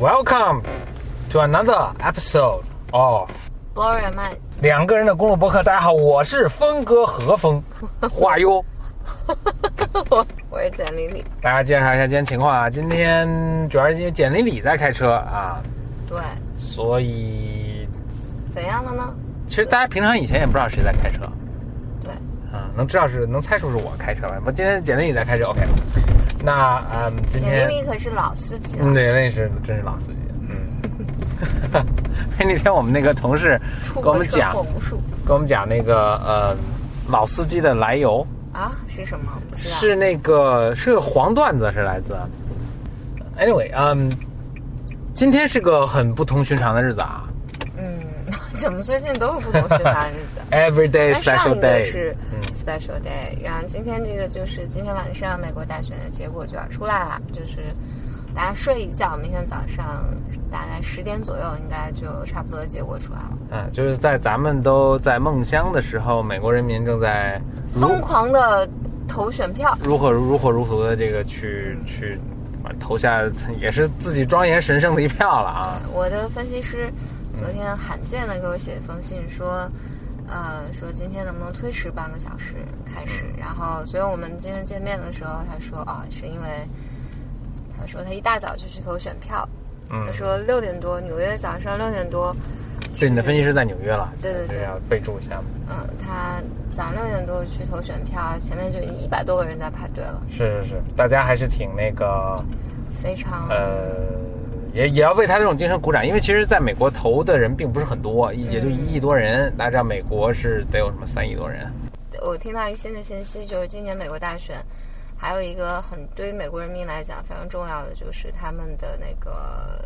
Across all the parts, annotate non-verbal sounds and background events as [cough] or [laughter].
Welcome to another episode of Gloria Man，两个人的公路博客。大家好，我是峰哥何峰，[laughs] 话哟。我我是简丽丽。大家介绍一下今天情况啊，今天主要是因为简丽丽在开车啊，对，所以怎样的呢？其实大家平常以前也不知道谁在开车对，啊，能知道是能猜出是我开车来。不，今天简丽丽在开车，OK。那嗯，今简天丽丽可是老司机了，嗯，对，那是真是老司机。嗯，[laughs] 那天我们那个同事跟我们讲，跟我们讲那个呃老司机的来由，啊？是什么？不知道。是那个是个黄段子，是来自。Anyway，嗯，今天是个很不同寻常的日子啊嗯，怎么最近都是不同寻常的日子？[laughs] Every day 但上 special 一个 day。是嗯 special day，然后今天这个就是今天晚上美国大选的结果就要出来了，就是大家睡一觉，明天早上大概十点左右应该就差不多结果出来了。嗯，就是在咱们都在梦乡的时候，美国人民正在疯狂的投选票，如火如火如荼的这个去去投下也是自己庄严神圣的一票了啊。我的分析师昨天罕见的给我写一封信说，呃，说今天能不能推迟半个小时开始？然后，所以我们今天见面的时候，他说啊，是因为他说他一大早就去投选票，嗯他，说六点多，纽约早上六点多，对，你的分析师在纽约了，对对对要备注一下。嗯，他早上六点多去投选票，前面就已经一百多个人在排队了，是是是，大家还是挺那个非常呃，也也要为他这种精神鼓掌，因为其实在美国投的人并不是很多，也就一亿多人。大家知道美国是得有什么三亿多人，我听到一个新的信息，就是今年美国大选，还有一个很对于美国人民来讲非常重要的，就是他们的那个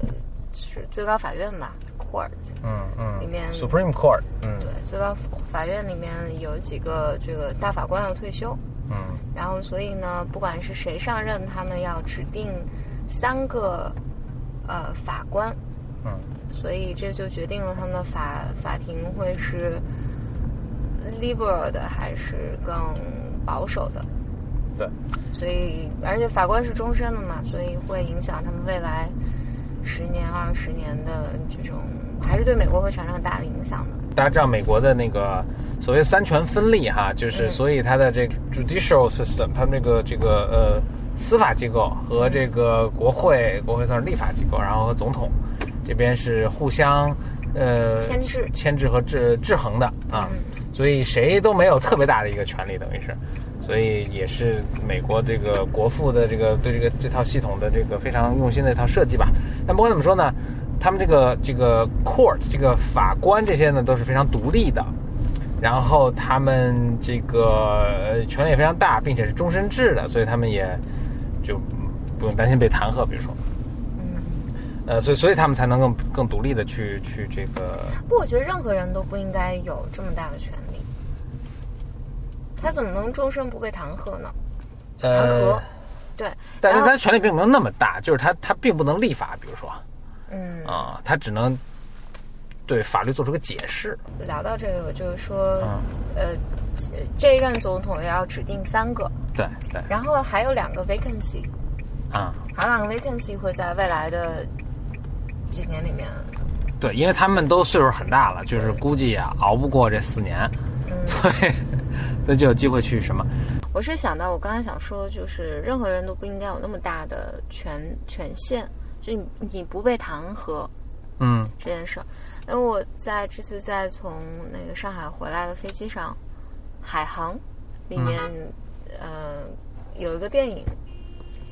是最高法院吧，court，嗯嗯里面，Supreme Court，嗯。对，最高法院里面有几个这个大法官要退休，嗯。然后所以呢，不管是谁上任，他们要指定三个呃法官，嗯所以这就决定了他们的法法庭会是 liberal 的还是更保守的。对，所以而且法官是终身的嘛，所以会影响他们未来十年、二十年的这种，还是对美国会产生很大的影响的。大家知道美国的那个所谓三权分立哈，就是嗯所以它的这个 judicial system，他们这个这个呃司法机构和这个国会，国会算是立法机构，然后和总统这边是互相呃牵制牵制和制制衡的啊，所以谁都没有特别大的一个权利，等于是。所以也是美国这个国父的这个对这个这套系统的这个非常用心的一套设计吧。但不管怎么说呢，他们这个这个 court 这个法官这些呢都是非常独立的，然后他们这个呃权力也非常大，并且是终身制的，所以他们也就不用担心被弹劾，比如说，嗯，呃，所以所以他们才能更更独立的去去这个，不我觉得任何人都不应该有这么大的权利。他怎么能终身不被弹劾呢？弹劾呃，，对，但是他权力并没有那么大，就是他他并不能立法，比如说嗯，啊、他只能对法律做出个解释，聊到这个，就是说，嗯，呃，这一任总统要指定三个，对对。然后还有两个 vacancy，啊。还有两个 vacancy 会在未来的几年里面，对，因为他们都岁数很大了，就是估计啊熬不过这四年，嗯，所以所以就有机会去什么，我是想到我刚才想说，就是任何人都不应该有那么大的权权限，就你你不被弹劾嗯。这件事儿。因为我在这次在从那个上海回来的飞机上，海航里面、呃有一个电影，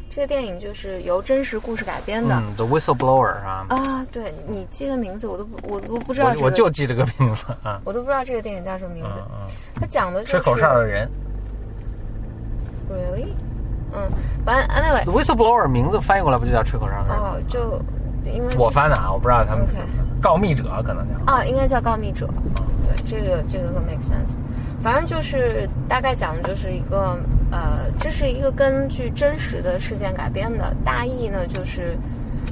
这个电影就是由真实故事改编的。嗯，The Whistleblower 啊，啊，对你记的名字我都不我都不知道、这个，我我就记这个名字啊，[laughs] 我都不知道这个电影叫什么名字。嗯嗯，它讲的就是吹口哨的人 really，嗯，反正 anyway，，The Whistleblower 名字翻译过来不就叫吹口哨的人？哦，就因为我翻的啊，我不知道他们 OK 告密者可能叫，啊，应该叫告密者。对，这个这个更 make sense。反正就是大概讲的就是一个呃，这是一个根据真实的事件改编的。大意呢，就是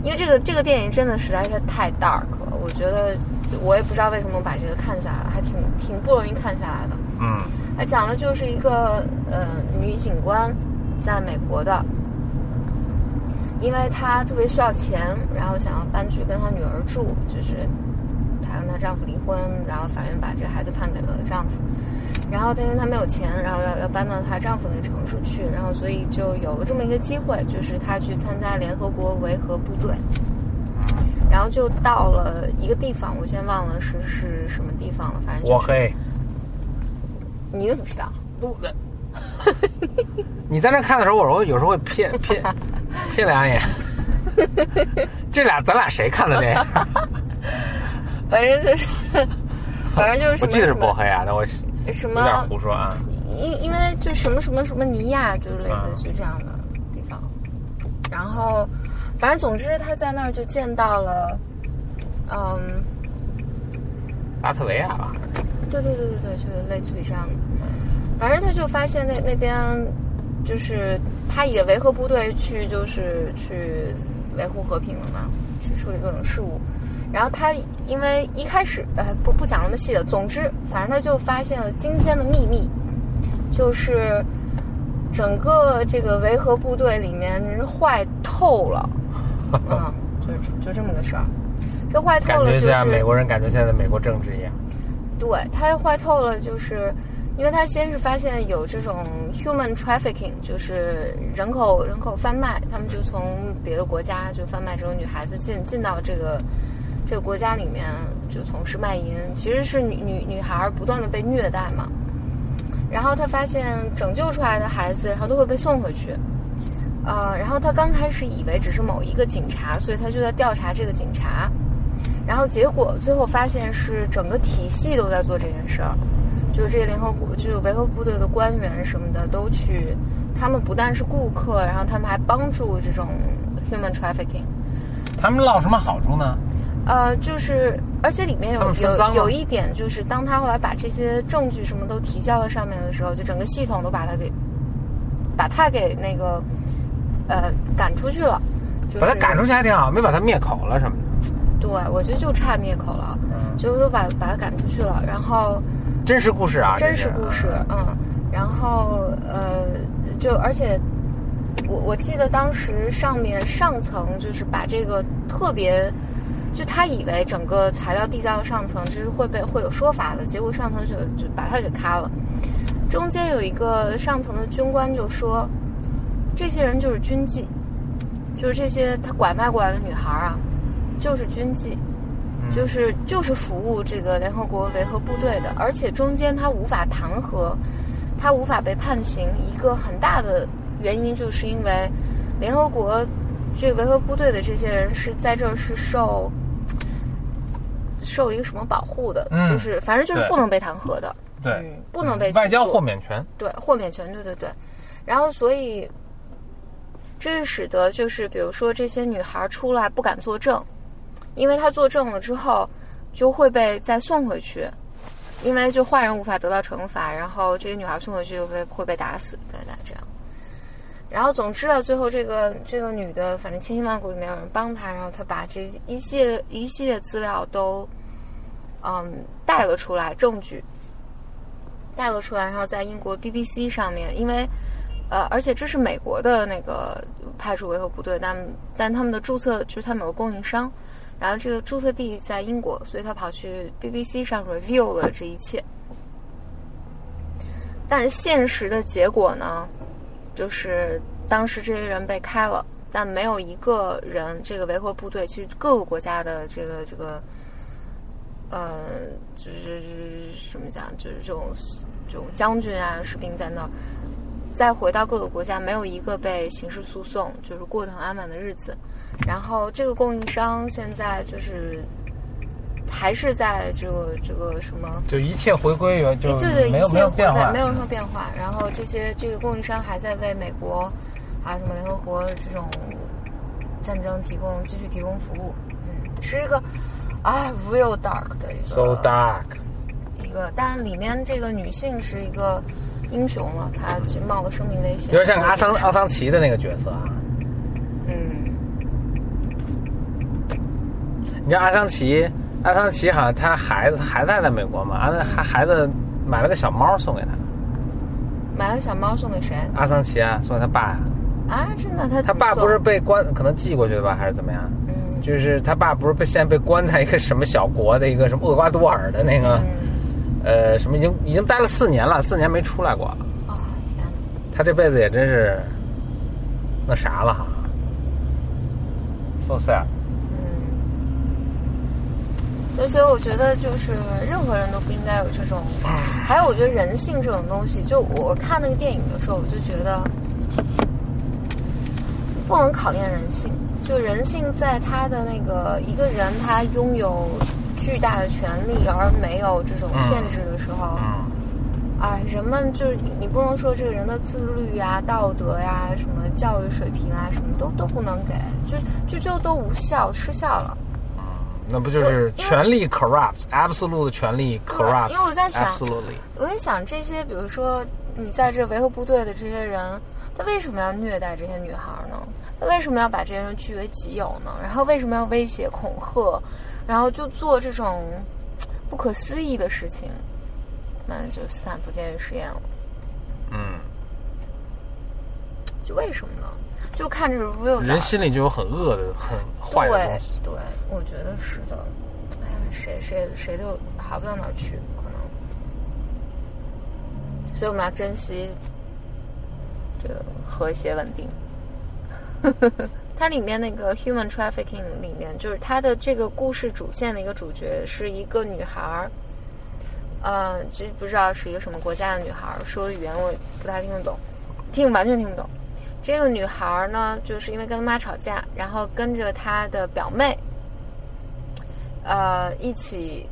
因为这个这个电影真的实在是太 dark 了，我觉得我也不知道为什么把这个看下来，还挺挺不容易看下来的。嗯它讲的就是一个呃女警官在美国的因为她特别需要钱，然后想要搬去跟她女儿住，就是她跟她丈夫离婚，然后法院把这个孩子判给了丈夫。然后，但是她没有钱，然后要要搬到她丈夫那个城市去，然后所以就有了这么一个机会，就是她去参加联合国维和部队。然后就到了一个地方，我先忘了是是什么地方了，反正我黑，你怎么知道？[laughs] [laughs] 你在那看的时候，我说有时候会瞥瞥瞥两眼。[laughs] 这俩咱俩谁看的那？反正就是，[laughs] 反正就是。我记得是波黑啊，那我什么有点胡说啊。因因为就什么什么什么尼亚，就是类似于这样的地方。然后，反正总之他在那儿就见到了，嗯，拉特维亚吧。对对对对对，就类似于这样的。反正他就发现那那边，就是他以维和部队去，就是去维护和平了嘛，去处理各种事务。然后他因为一开始呃不不讲那么细的，总之反正他就发现了惊天的秘密，就是整个这个维和部队里面坏透了，[laughs] 嗯，就就这么个事儿。这坏透了就是美国人感觉现在美国政治一样。对，他坏透了就是。因为他先是发现有这种 human trafficking，就是人口人口贩卖，他们就从别的国家就贩卖这种女孩子进进到这个这个国家里面，就从事卖淫，其实是女女女孩不断的被虐待嘛。然后他发现拯救出来的孩子，然后都会被送回去，呃，然后他刚开始以为只是某一个警察，所以他就在调查这个警察，然后结果最后发现是整个体系都在做这件事儿。就是这些联合国，就是维和部队的官员什么的都去，他们不但是顾客，然后他们还帮助这种 human trafficking。他们捞什么好处呢？呃，就是而且里面有有有一点，就是当他后来把这些证据什么都提交了上面的时候，就整个系统都把他给把他给那个呃赶出去了。把他赶出去还挺好，没把他灭口了什么的。对，我觉得就差灭口了，就都把把他赶出去了，然后。真实故事啊！真实故事，嗯，然后呃，就而且我我记得当时上面上层就是把这个特别，就他以为整个材料递交到上层，这是会被会有说法的，结果上层就就把他给咔了。中间有一个上层的军官就说，这些人就是军妓，就是这些他拐卖过来的女孩啊，就是军妓。就是就是服务这个联合国维和部队的，而且中间他无法弹劾，他无法被判刑。一个很大的原因就是因为联合国这个维和部队的这些人是在这儿是受受一个什么保护的，就是反正就是不能被弹劾的，对，不能被外交豁免权，对，豁免权，对对对。然后所以这是使得就是比如说这些女孩出来不敢作证。因为她作证了之后，就会被再送回去，因为就坏人无法得到惩罚，然后这些女孩送回去就被会被打死。然后总之啊，最后这个这个女的，反正千辛万苦里面有人帮她，然后她把这一系一系列资料都嗯带了出来，证据带了出来，然后在英国 BBC 上面，因为呃，而且这是美国的那个派驻维和部队，但但他们的注册就是他们有个供应商。然后这个注册地在英国，所以他跑去 BBC 上 review 了这一切。但现实的结果呢，就是当时这些人被开了，但没有一个人这个维和部队，其实各个国家的这个这个，呃，就是什么讲，就是这种这种将军啊、士兵在那儿，再回到各个国家，没有一个被刑事诉讼，就是过得很安稳的日子。然后这个供应商现在就是还是在这个这个什么，就一切回归原就对对，一切没有变化，没有任何变化。然后这些这个供应商还在为美国还有什么联合国这种战争提供继续提供服务。嗯，是一个啊，real dark 的一个，so dark 一个，但里面这个女性是一个英雄了，她去冒了生命危险，有点像阿桑阿桑奇的那个角色啊。嗯你知道阿桑奇，阿桑奇好像他孩子，还在在美国嘛？阿孩孩子买了个小猫送给他，买了小猫送给谁？阿桑奇啊，送给他爸呀。啊，真的，他他爸不是被关，可能寄过去的吧，还是怎么样？嗯，就是他爸不是被现在被关在一个什么小国的一个什么厄瓜多尔的那个，呃，什么已经已经待了四年了，四年没出来过。啊天哪！他这辈子也真是那啥了哈，so sad。嗯，所以我觉得就是任何人都不应该有这种，还有我觉得人性这种东西，就我看那个电影的时候，我就觉得不能考验人性。就人性在他的那个一个人他拥有巨大的权利而没有这种限制的时候，啊，人们就是你你不能说这个人的自律啊、道德呀、什么教育水平啊，什么都都不能给，就就就都无效失效了。那不就是权力 corrupt，absolute 的权力 corrupt？因为我在想我在想这些，比如说你在这维和部队的这些人，他为什么要虐待这些女孩呢？他为什么要把这些人据为己有呢？然后为什么要威胁恐吓？然后就做这种不可思议的事情？那就斯坦福监狱实验了。嗯，就为什么呢？就看这个 real 人心里就有很恶的、很坏的东西。对，对，我觉得是的。哎呀，谁谁谁都好不到哪儿去，可能。所以我们要珍惜和谐稳定。[laughs] 它里面那个 human trafficking 里面，就是它的这个故事主线的一个主角是一个女孩儿，呃，其实不知道是一个什么国家的女孩儿，说的语言我不太听得懂，听完全听不懂。这个女孩儿呢，就是因为跟她妈吵架，然后跟着她的表妹，呃，一起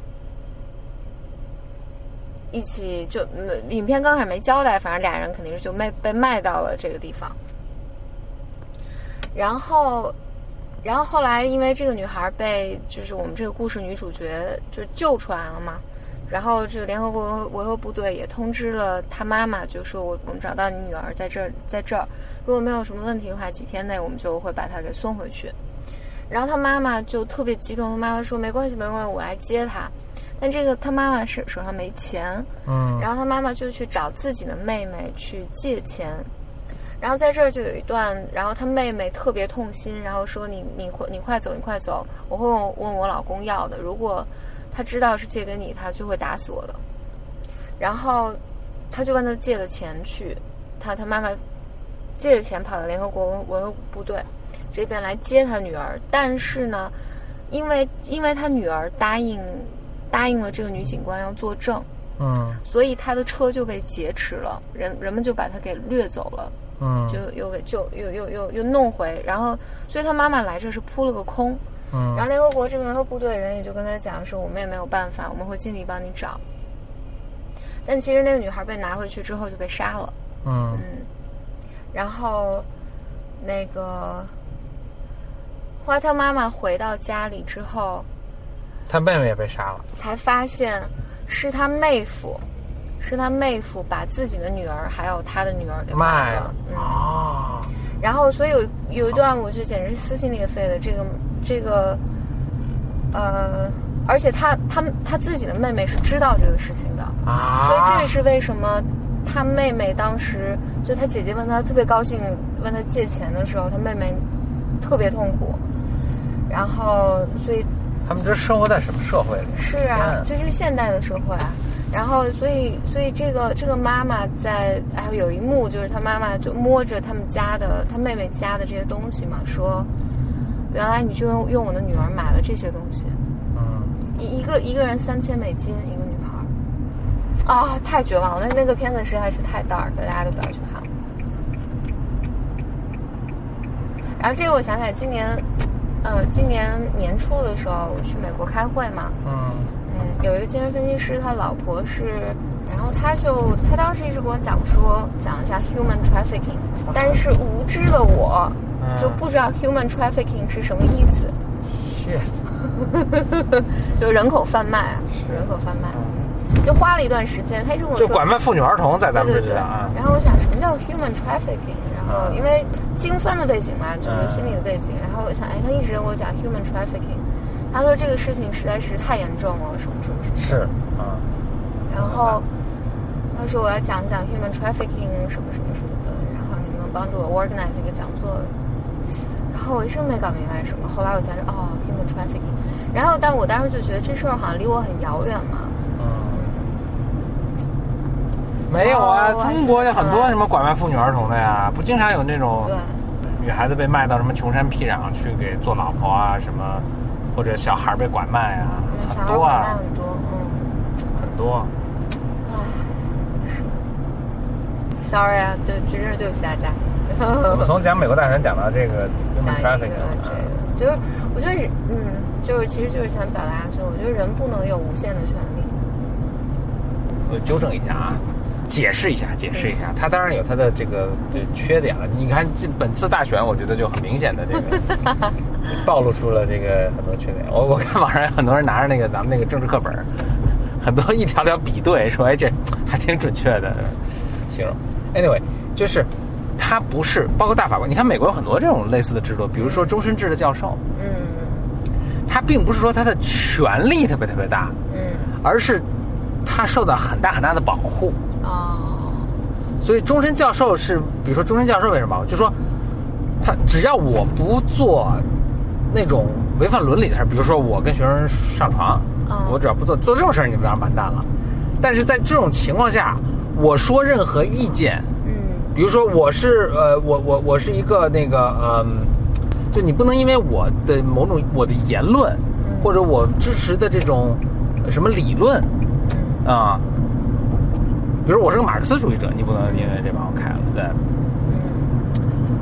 一起就影片刚开始没交代，反正俩人肯定是就卖被卖到了这个地方。然后，然后后来因为这个女孩被就是我们这个故事女主角就救出来了嘛，然后这个联合国维和部队也通知了她妈妈，就说我我们找到你女儿在这儿，在这儿，如果没有什么问题的话，几天内我们就会把她给送回去。然后她妈妈就特别激动，她妈妈说没关系没关系，我来接她。但这个他妈妈手手上没钱，嗯，然后他妈妈就去找自己的妹妹去借钱。然后在这儿就有一段，然后他妹妹特别痛心，然后说：“你你快你快走，你快走，我会问问我老公要的。如果他知道是借给你，他就会打死我的。”然后他就跟他借了钱去，他他妈妈借了钱跑到联合国维和部队这边来接他女儿，但是呢，因为因为他女儿答应答应了这个女警官要作证，嗯。所以他的车就被劫持了，人人们就把他给掠走了。嗯，就又给就又又又又弄回，然后所以他妈妈来这是扑了个空，嗯。然后联合国这边和部队的人也就跟他讲说，我们也没有办法，我们会尽力帮你找。但其实那个女孩被拿回去之后就被杀了，嗯。嗯，然后那个后来他妈妈回到家里之后，他妹妹也被杀了。才发现是他妹夫，是他妹夫把自己的女儿还有他的女儿给卖了，嗯。啊，然后，所以有有一段，我就简直是撕心裂肺的。这个这个，呃，而且他他他自己的妹妹是知道这个事情的，啊，所以这也是为什么他妹妹当时就他姐姐问他特别高兴问他借钱的时候，他妹妹特别痛苦。然后，所以他们这生活在什么社会里？是啊，天这是现代的社会啊。然后，所以，所以这个这个妈妈在，还有有一幕就是她妈妈就摸着他们家的她妹妹家的这些东西嘛，说，原来你就用用我的女儿买了这些东西，嗯，一一个一个人三千美金，一个女孩儿，啊，太绝望了！那那个片子实在是太 dark，大家都不要去看。然后这个我想起来，今年，呃，今年年初的时候我去美国开会嘛，嗯。嗯，有一个精神分析师，他老婆是，然后他就他当时一直跟我讲说，讲一下 human trafficking，但是无知的我嗯就不知道 human trafficking 是什么意思，，shit，[laughs] 就人口贩卖啊，人口贩卖，就花了一段时间，他一直跟我说，就拐卖妇女儿童，在咱们对对对这里啊，然后我想什么叫 human trafficking，然后嗯因为精分的背景嘛，就是嗯心理的背景，然后我想，哎，他一直跟我讲 human trafficking，他说这个事情实在是太严重了，什么什么什么。是啊，然后他说我要讲讲 human trafficking 什么什么什么的，然后你们能帮助我 organize 一个讲座，然后我一直没搞明白什么。后来我才知道，哦，human trafficking。然后，但我当时就觉得这事儿好像离我很遥远嘛。嗯，没有啊，中国有很多什么拐卖妇女儿童的呀，不经常有那种对，女孩子被卖到什么穷山僻壤去给做老婆啊，什么或者小孩被拐卖啊，很多啊孩拐卖，很多，嗯，很多。唉，是。Sorry 啊，对，真是对不起大家。我们从讲美国大选讲到这个 human 讲一个 trafficking，这个，就是我觉得，嗯，就是其实就是想表达，就我觉得人不能有无限的权利。我纠正一下啊，解释一下，解释一下，他当然有他的这个这缺点了。你看这本次大选，我觉得就很明显的这个 [laughs] 暴露出了这个很多缺点。我我看网上有很多人拿着那个咱们那个政治课本，[laughs] 很多一条条比对，说哎这还挺准确的形容。Anyway，就是他不是包括大法官，你看美国有很多这种类似的制度，比如说终身制的教授，嗯他并不是说他的权力特别特别大，嗯，而是他受到很大很大的保护。哦，所以终身教授是，比如说终身教授为什么？就说他只要我不做那种违反伦理的事儿，比如说我跟学生上床，嗯。我只要不做做这种事儿，你们当然完蛋了。但是在这种情况下，我说任何意见，嗯。比如说我是呃，我我我是一个那个嗯、就你不能因为我的某种我的言论，嗯。或者我支持的这种呃什么理论嗯。啊、比如我是个马克思主义者，你不能因为这把我开了，对。嗯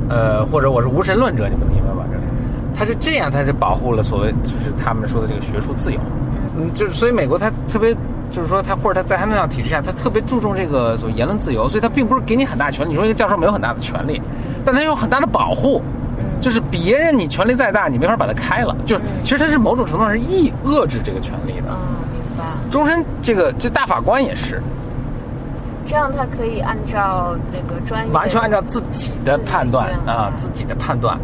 呃，或者我是无神论者，你不能因为我这个，他是这样，他是保护了所谓就是他们说的这个学术自由，嗯，就是所以美国他特别就是说他或者他在他那样体制下，他特别注重这个所谓言论自由，所以他并不是给你很大权利。你说一个教授没有很大的权利，但他有很大的保护，嗯就是别人你权力再大，你没法把他开了，就是其实他是某种程度上是抑遏制这个权利的。啊，明白。终身这个这大法官也是这样他可以按照那个专业，完全按照自己的判断啊，自己的判断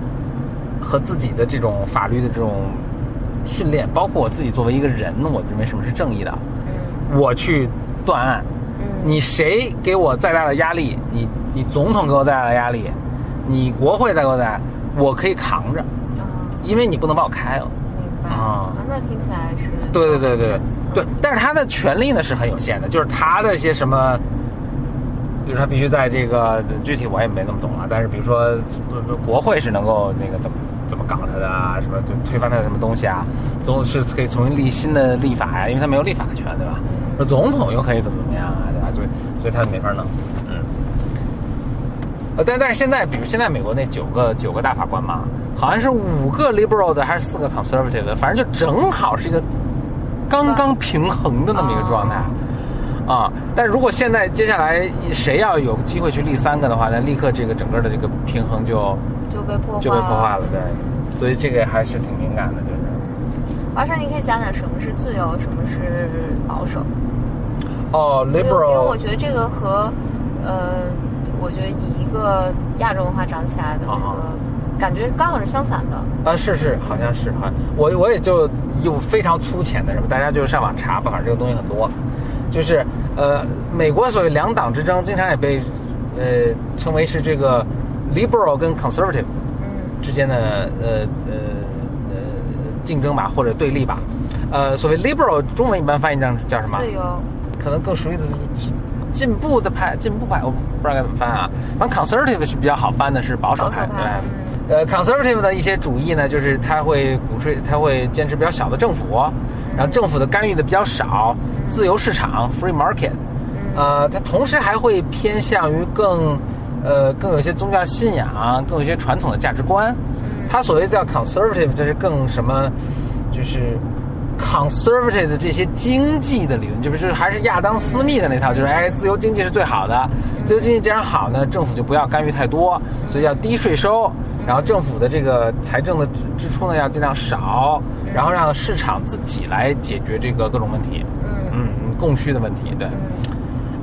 和自己的这种法律的这种训练，包括我自己作为一个人，我认为什么是正义的，嗯。我去断案。嗯，你谁给我再大的压力，你你总统给我再大的压力，你国会再给我再，我可以扛着，啊，因为你不能把我开了。啊。那听起来是对对对对对，但是他的权利呢是很有限的，就是他的一些什么，比如说他必须在这个具体我也没那么懂了，但是比如说国会是能够那个怎么怎么搞他的啊，什么就推翻他的什么东西啊，总是可以重新立新的立法呀、因为他没有立法权，对吧？说总统又可以怎么怎么样啊，对吧？所以所以他没法弄，嗯。呃，但但是现在，比如现在美国那九个九个大法官嘛，好像是五个 liberal 的，还是四个 conservative 的，反正就正好是一个刚刚平衡的那么一个状态。但如果现在接下来谁要有机会去立三个的话，那立刻这个整个的这个平衡就就被破坏就被破坏了，对。所以这个还是挺敏感的，就是。华生，你可以讲讲什么是自由，什么是保守？哦因为因为我，liberal，因为我觉得这个和呃，我觉得以一个亚洲文化长起来的那啊个感觉刚好是相反的。啊，是是，好像是哈，我我也就有非常粗浅的什么，大家就上网查吧，反正这个东西很多，就是呃，美国所谓两党之争，经常也被呃称为是这个 liberal 跟 conservative 嗯之间的呃呃呃竞争吧，或者对立吧。呃，所谓 liberal 中文一般翻译成叫什么？自由，可能更熟悉的是进步的派，进步派，我不知道该怎么翻啊。反正 conservative 是比较好翻的，是保守派对。呃，conservative 的一些主义呢，就是他会鼓吹，他会坚持比较小的政府，然后政府的干预的比较少，自由市场 （free market）。呃，他同时还会偏向于更，呃，更有一些宗教信仰，更有一些传统的价值观。他所谓叫 conservative，就是更什么，就是 conservative 的这些经济的理论，就是就是还是亚当斯密的那套，就是哎，自由经济是最好的。自由经济既然好呢，政府就不要干预太多，所以要低税收，然后政府的这个财政的支支出呢要尽量少，然后让市场自己来解决这个各种问题，嗯。嗯，供需的问题，对。嗯。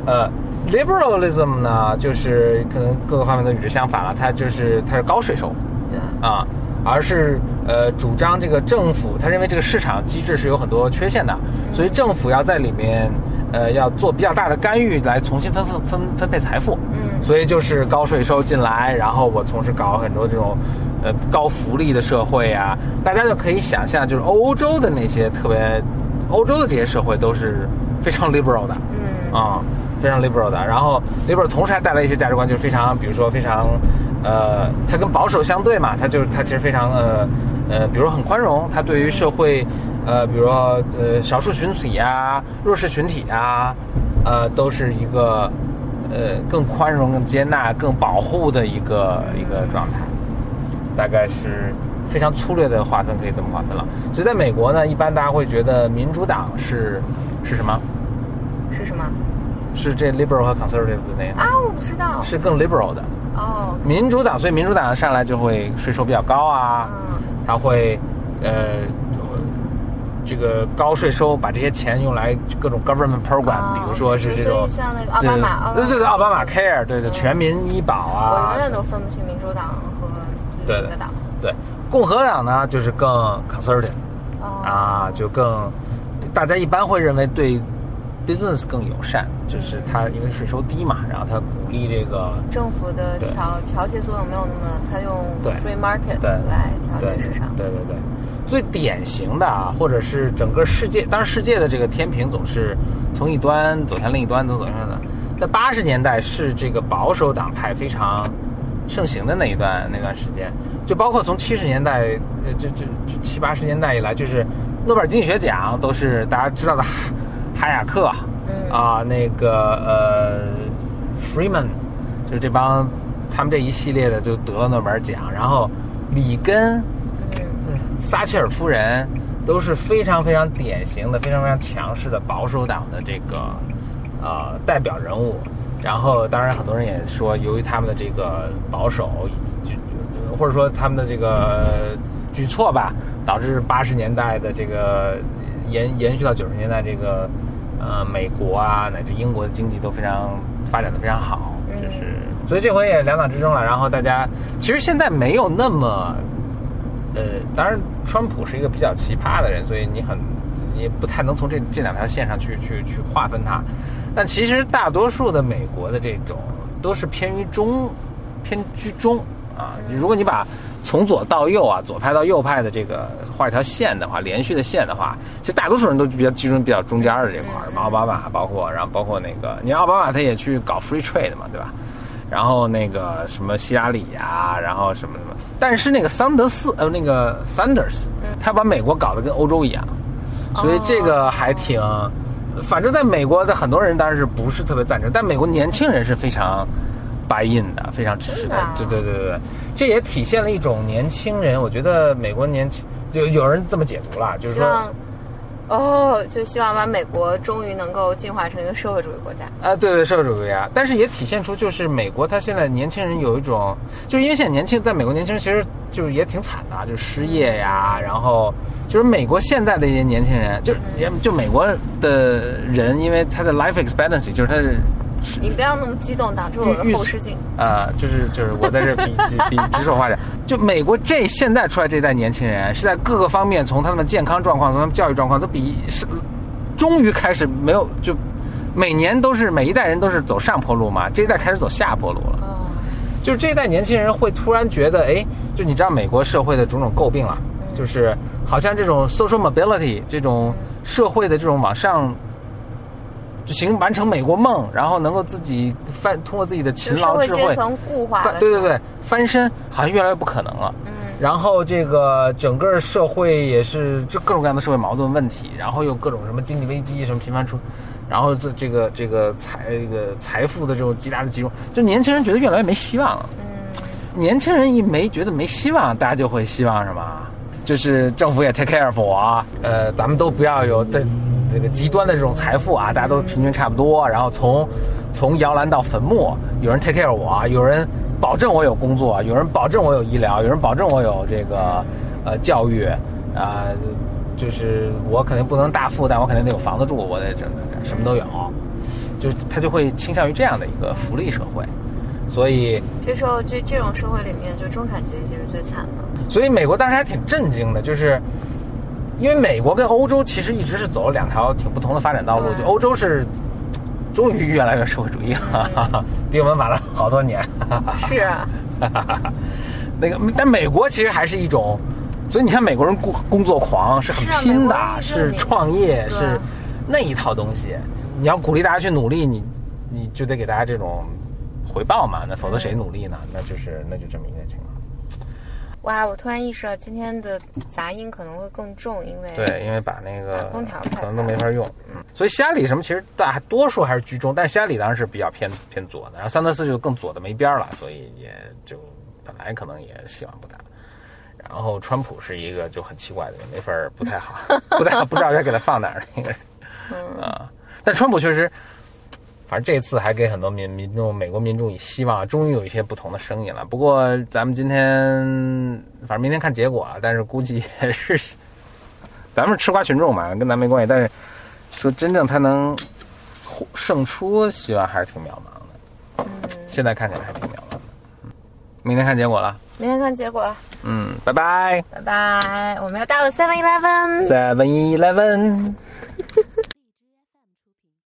呃，liberalism 呢，就是可能各个方面都与之相反了，它就是它是高税收。对，啊，而是呃主张这个政府，他认为这个市场机制是有很多缺陷的，所以政府要在里面呃，要做比较大的干预来重新分分分分配财富。嗯所以就是高税收进来，然后我从事搞很多这种，呃，高福利的社会啊，大家就可以想象，就是欧洲的那些特别，欧洲的这些社会都是非常 liberal 的。嗯啊、非常 liberal 的。然后 liberal 同时还带来一些价值观，就是非常，比如说非常，呃，它跟保守相对嘛，它就是它其实非常呃呃，比如说很宽容，它对于社会，呃，比如说呃少数群体啊、弱势群体啊，呃，都是一个呃更宽容、更接纳、更保护的一个一个状态。大概是非常粗略的划分，可以这么划分了。所以在美国呢，一般大家会觉得民主党是是什么？是什么是这 liberal 和 conservative 的那个，啊？我不知道。是更 liberal 的哦，民主党，所以民主党上来就会税收比较高啊，嗯他会呃这个高税收把这些钱用来各种 government program，、哦比如说是这种像那个奥巴马，对对对，奥巴马 care，对对，嗯。全民医保啊我啊永，远都分不清民主党和对另一个党。对，共和党呢就是更 conservative 哦。啊，就更大家一般会认为对 business 更友善，就是它因为税收低嘛，然后它鼓励这个政府的调调节作用没有那么，它用 free market 对。来调节市场。对对对，最典型的啊，或者是整个世界，当然世界的这个天平总是从一端走向另一端，走走向的。在八十年代是这个保守党派非常盛行的那一段那段时间，就包括从七十年代，呃，就就就七八十年代以来，就是诺贝尔经济学奖都是大家知道的哈哈雅克嗯。啊，那个呃，Freeman，就是这帮他们这一系列的就得了诺贝尔奖，然后里根。嗯撒切尔夫人都是非常非常典型的、非常非常强势的保守党的这个呃代表人物。然后，当然很多人也说，由于他们的这个保守，就或者说他们的这个举措吧，导致八十年代的这个延延续到九十年代这个呃美国啊乃至英国的经济都非常发展的非常好，嗯就是所以这回也两党之争了。然后大家其实现在没有那么呃，当然，川普是一个比较奇葩的人，所以你很你也不太能从这这两条线上去去去划分它。但其实大多数的美国的这种都是偏于中偏居中啊。如果你把从左到右啊，左派到右派的这个画一条线的话，连续的线的话，其实大多数人都比较集中比较中间的这块儿，奥巴马包括，然后包括那个，你看奥巴马他也去搞 free trade 嘛，对吧？然后那个什么希拉里呀、然后什么什么，但是那个桑德斯呃那个 Sanders，他把美国搞得跟欧洲一样，所以这个还挺，反正在美国在很多人当然是不是特别赞成，但美国年轻人是非常 buy in 的，非常支持的对对对对对，这也体现了一种年轻人，我觉得美国年轻有有人这么解读了，就是说。哦，就希望把美国终于能够进化成一个社会主义国家。啊，对对，社会主义国家，但是也体现出就是美国，它现在年轻人有一种，就是因为现在年轻，在美国年轻人其实就也挺惨的啊，就失业呀，然后就是美国现在的一些年轻人，就是也就美国的人，因为他的 life expectancy 就是他的你不要那么激动，挡住我的后视镜。啊、就是就是我在这比比比指手画脚，就美国这现在出来这一代年轻人，是在各个方面，从他们的健康状况，从他们教育状况，都比是终于开始没有就每年都是每一代人都是走上坡路嘛，这一代开始走下坡路了。哦，就是这一代年轻人会突然觉得，哎，就你知道美国社会的种种诟病了，就是好像这种 social mobility 这种社会的这种往上。就行完成美国梦，然后能够自己翻通过自己的勤劳智慧会阶层固化。翻对对对，翻身好像越来越不可能了。嗯，然后这个整个社会也是就各种各样的社会矛盾问题，然后又各种什么经济危机什么频繁出，然后这这个这个财这个财富的这种极大的集中，就年轻人觉得越来越没希望了。嗯，年轻人一没觉得没希望，大家就会希望什么？就是政府也 take care of 我，呃，咱们都不要有这这个极端的这种财富啊，大家都平均差不多，然后从从摇篮到坟墓，有人 take care 我，有人保证我有工作，有人保证我有医疗，有人保证我有这个呃教育，啊、就是我肯定不能大富，但我肯定得有房子住，我得这这什么都有，就是他就会倾向于这样的一个福利社会，所以。这时候这这种社会里面，就中产阶级是最惨的。所以美国当时还挺震惊的，就是因为美国跟欧洲其实一直是走了两条挺不同的发展道路，就欧洲是终于越来越社会主义了，[laughs] 比我们晚了好多年。是啊，[laughs] 那个，但美国其实还是一种，所以你看美国人工工作狂，是很拼的，是创业，是那一套东西。你要鼓励大家去努力，你你就得给大家这种回报嘛，那否则谁努力呢？那就是那就这么一个情况。哇！我突然意识到今天的杂音可能会更重，因为对，因为把那个空调可能都没法用，嗯，所以希拉里什么其实大多数还是居中，但是希拉里当然是比较偏偏左的，然后桑德斯就更左的没边儿了，所以也就本来可能也希望不大。然后川普是一个就很奇怪的人，没法不太好，[laughs] 不太好，不知道该给他放哪儿那个人，啊，但川普确实。反正这次还给很多民民众、美国民众以希望，终于有一些不同的声音了。不过咱们今天，反正明天看结果啊，但是估计也是，咱们是吃瓜群众嘛，跟咱没关系。但是说真正他能胜出，希望还是挺渺茫的。嗯，现在看起来还挺渺茫的。嗯明天看结果了，明天看结果了，嗯，拜拜拜拜。我们要到了 Seven Eleven。，Seven Eleven。